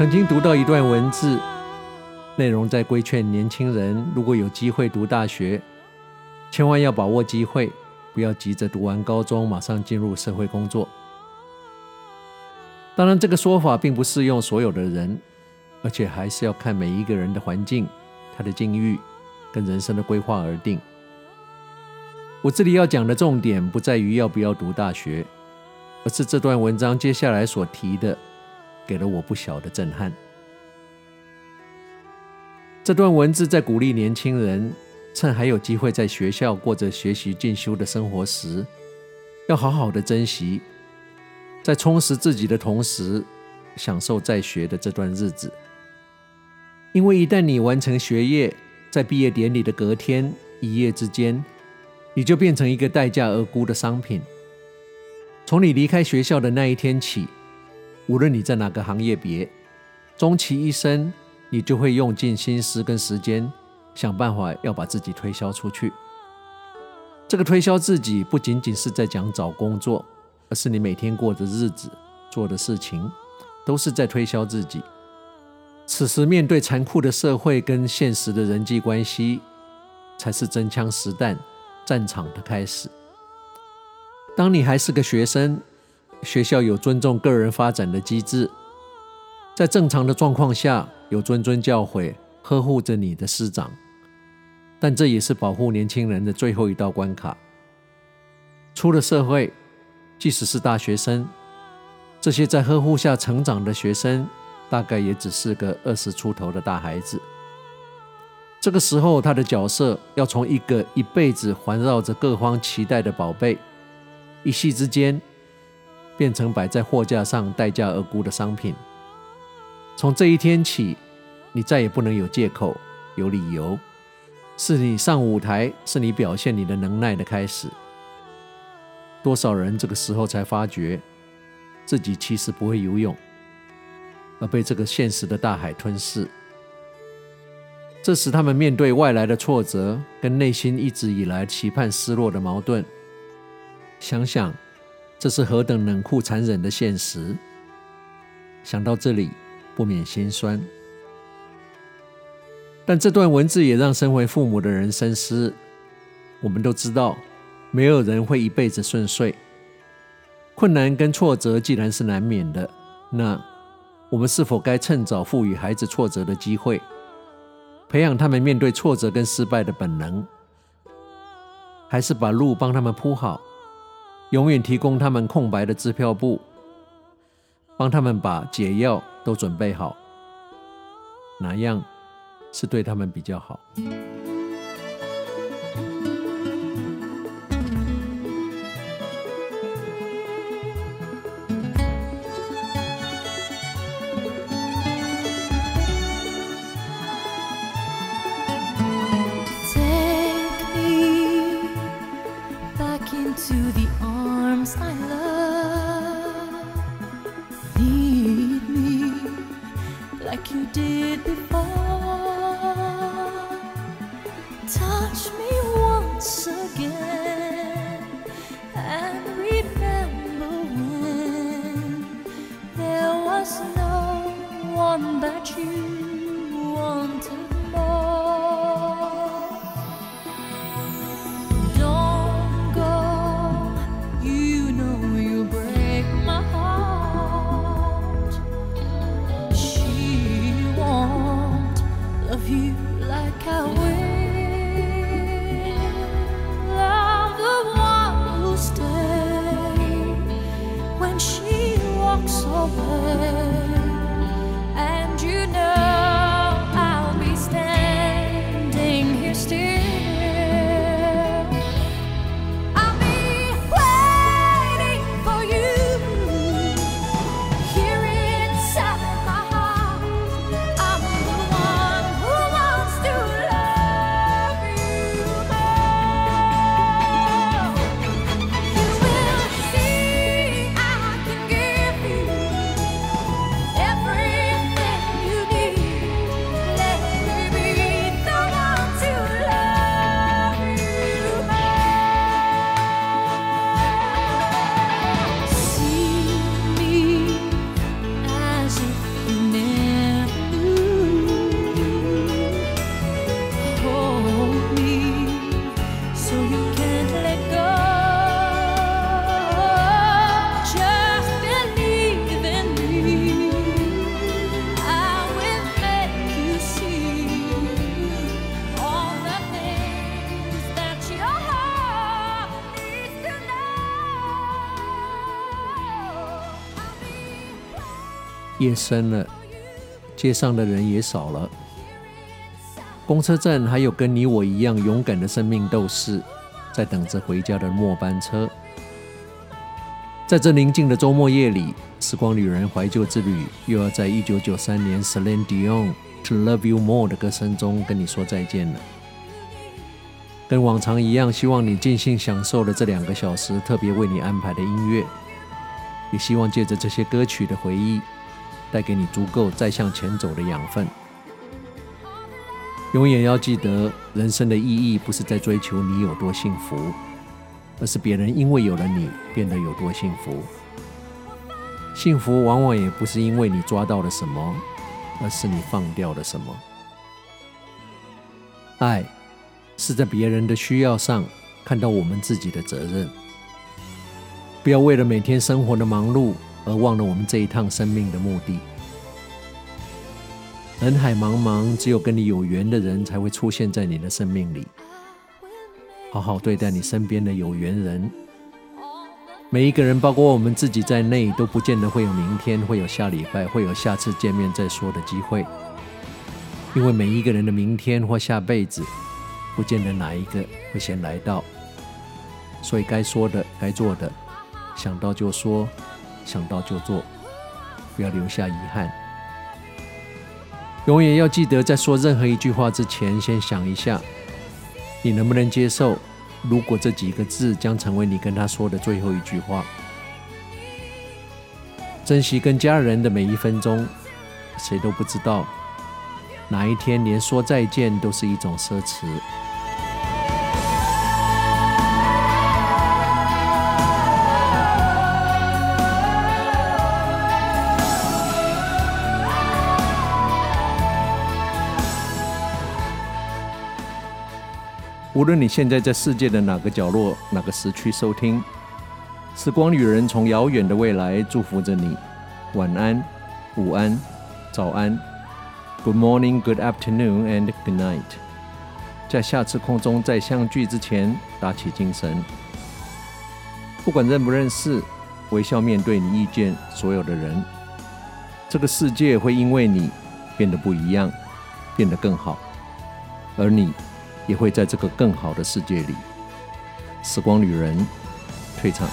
曾经读到一段文字，内容在规劝年轻人，如果有机会读大学，千万要把握机会，不要急着读完高中马上进入社会工作。当然，这个说法并不适用所有的人，而且还是要看每一个人的环境、他的境遇跟人生的规划而定。我这里要讲的重点不在于要不要读大学，而是这段文章接下来所提的，给了我不小的震撼。这段文字在鼓励年轻人，趁还有机会在学校过着学习进修的生活时，要好好的珍惜。在充实自己的同时，享受在学的这段日子。因为一旦你完成学业，在毕业典礼的隔天，一夜之间，你就变成一个待价而沽的商品。从你离开学校的那一天起，无论你在哪个行业别，终其一生，你就会用尽心思跟时间，想办法要把自己推销出去。这个推销自己，不仅仅是在讲找工作。而是你每天过的日子、做的事情，都是在推销自己。此时面对残酷的社会跟现实的人际关系，才是真枪实弹战场的开始。当你还是个学生，学校有尊重个人发展的机制，在正常的状况下有谆谆教诲，呵护着你的师长。但这也是保护年轻人的最后一道关卡。出了社会。即使是大学生，这些在呵护下成长的学生，大概也只是个二十出头的大孩子。这个时候，他的角色要从一个一辈子环绕着各方期待的宝贝，一夕之间变成摆在货架上待价而沽的商品。从这一天起，你再也不能有借口、有理由，是你上舞台，是你表现你的能耐的开始。多少人这个时候才发觉自己其实不会游泳，而被这个现实的大海吞噬。这时，他们面对外来的挫折，跟内心一直以来期盼失落的矛盾，想想这是何等冷酷残忍的现实。想到这里，不免心酸。但这段文字也让身为父母的人深思。我们都知道。没有人会一辈子顺遂，困难跟挫折既然是难免的，那我们是否该趁早赋予孩子挫折的机会，培养他们面对挫折跟失败的本能，还是把路帮他们铺好，永远提供他们空白的支票簿，帮他们把解药都准备好，哪样是对他们比较好？into the arms I love. Lead me like you did before. Touch me once again and remember when there was no one but you. over. 夜深了，街上的人也少了。公车站还有跟你我一样勇敢的生命斗士，在等着回家的末班车。在这宁静的周末夜里，时光旅人怀旧之旅又要在一九九三年 Celine Dion《To Love You More》的歌声中跟你说再见了。跟往常一样，希望你尽兴享受了这两个小时特别为你安排的音乐，也希望借着这些歌曲的回忆，带给你足够再向前走的养分。永远要记得，人生的意义不是在追求你有多幸福，而是别人因为有了你变得有多幸福。幸福往往也不是因为你抓到了什么，而是你放掉了什么。爱是在别人的需要上看到我们自己的责任，不要为了每天生活的忙碌而忘了我们这一趟生命的目的。人海茫茫，只有跟你有缘的人才会出现在你的生命里。好好对待你身边的有缘人。每一个人，包括我们自己在内，都不见得会有明天，会有下礼拜，会有下次见面再说的机会。因为每一个人的明天或下辈子，不见得哪一个会先来到。所以该说的、该做的，想到就说，想到就做，不要留下遗憾。永远要记得，在说任何一句话之前，先想一下，你能不能接受？如果这几个字将成为你跟他说的最后一句话，珍惜跟家人的每一分钟，谁都不知道哪一天连说再见都是一种奢侈。无论你现在在世界的哪个角落、哪个时区收听，时光旅人从遥远的未来祝福着你。晚安、午安、早安，Good morning, Good afternoon, and Good night。在下次空中再相聚之前，打起精神。不管认不认识，微笑面对你遇见所有的人。这个世界会因为你变得不一样，变得更好，而你。也会在这个更好的世界里，时光旅人退场。